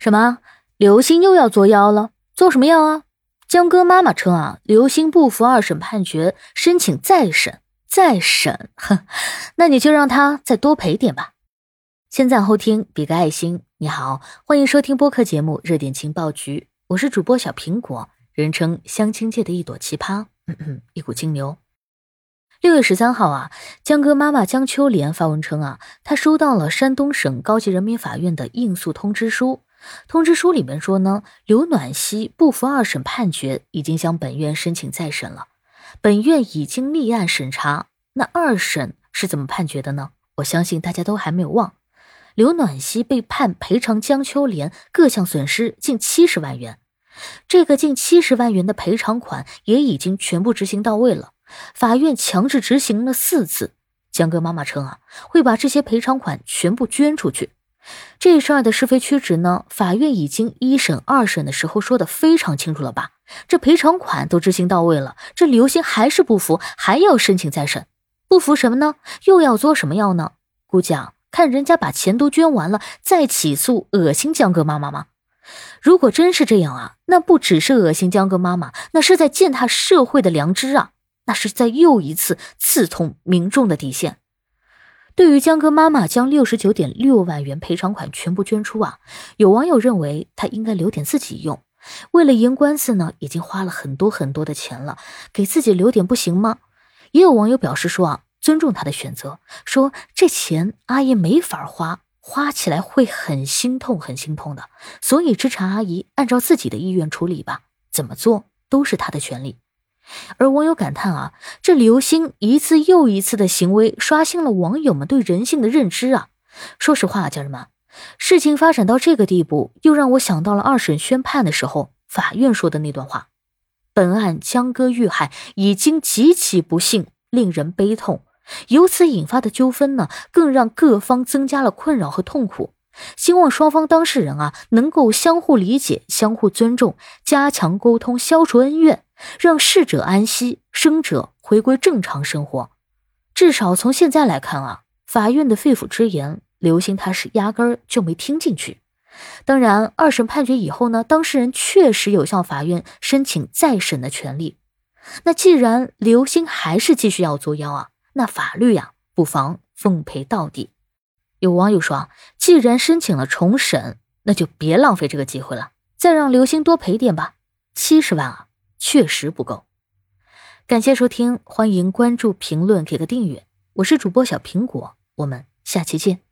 什么？刘星又要作妖了？作什么妖啊？江哥妈妈称啊，刘星不服二审判决，申请再审。再审？哼，那你就让他再多赔点吧。先赞后听，比个爱心。你好，欢迎收听播客节目《热点情报局》，我是主播小苹果，人称相亲界的一朵奇葩，一股清流。六月十三号啊，江哥妈妈江秋莲发文称啊，她收到了山东省高级人民法院的应诉通知书。通知书里面说呢，刘暖溪不服二审判决，已经向本院申请再审了。本院已经立案审查。那二审是怎么判决的呢？我相信大家都还没有忘。刘暖溪被判赔偿江秋莲各项损失近七十万元，这个近七十万元的赔偿款也已经全部执行到位了。法院强制执行了四次，江哥妈妈称啊，会把这些赔偿款全部捐出去。这事儿的是非曲直呢，法院已经一审、二审的时候说的非常清楚了吧？这赔偿款都执行到位了，这刘星还是不服，还要申请再审，不服什么呢？又要作什么妖呢？估计啊，看人家把钱都捐完了，再起诉，恶心江哥妈妈吗？如果真是这样啊，那不只是恶心江哥妈妈，那是在践踏社会的良知啊！那是在又一次刺痛民众的底线。对于江哥妈妈将六十九点六万元赔偿款全部捐出啊，有网友认为他应该留点自己用。为了赢官司呢，已经花了很多很多的钱了，给自己留点不行吗？也有网友表示说啊，尊重他的选择，说这钱阿姨没法花，花起来会很心痛，很心痛的，所以支持阿姨按照自己的意愿处理吧，怎么做都是他的权利。而网友感叹啊，这刘星一次又一次的行为，刷新了网友们对人性的认知啊！说实话，家人们，事情发展到这个地步，又让我想到了二审宣判的时候，法院说的那段话：本案江歌遇害已经极其不幸，令人悲痛。由此引发的纠纷呢，更让各方增加了困扰和痛苦。希望双方当事人啊，能够相互理解、相互尊重，加强沟通，消除恩怨，让逝者安息，生者回归正常生活。至少从现在来看啊，法院的肺腑之言，刘星他是压根儿就没听进去。当然，二审判决以后呢，当事人确实有向法院申请再审的权利。那既然刘星还是继续要作妖啊，那法律呀，不妨奉陪到底。有网友说啊，既然申请了重审，那就别浪费这个机会了，再让刘星多赔点吧。七十万啊，确实不够。感谢收听，欢迎关注、评论、给个订阅。我是主播小苹果，我们下期见。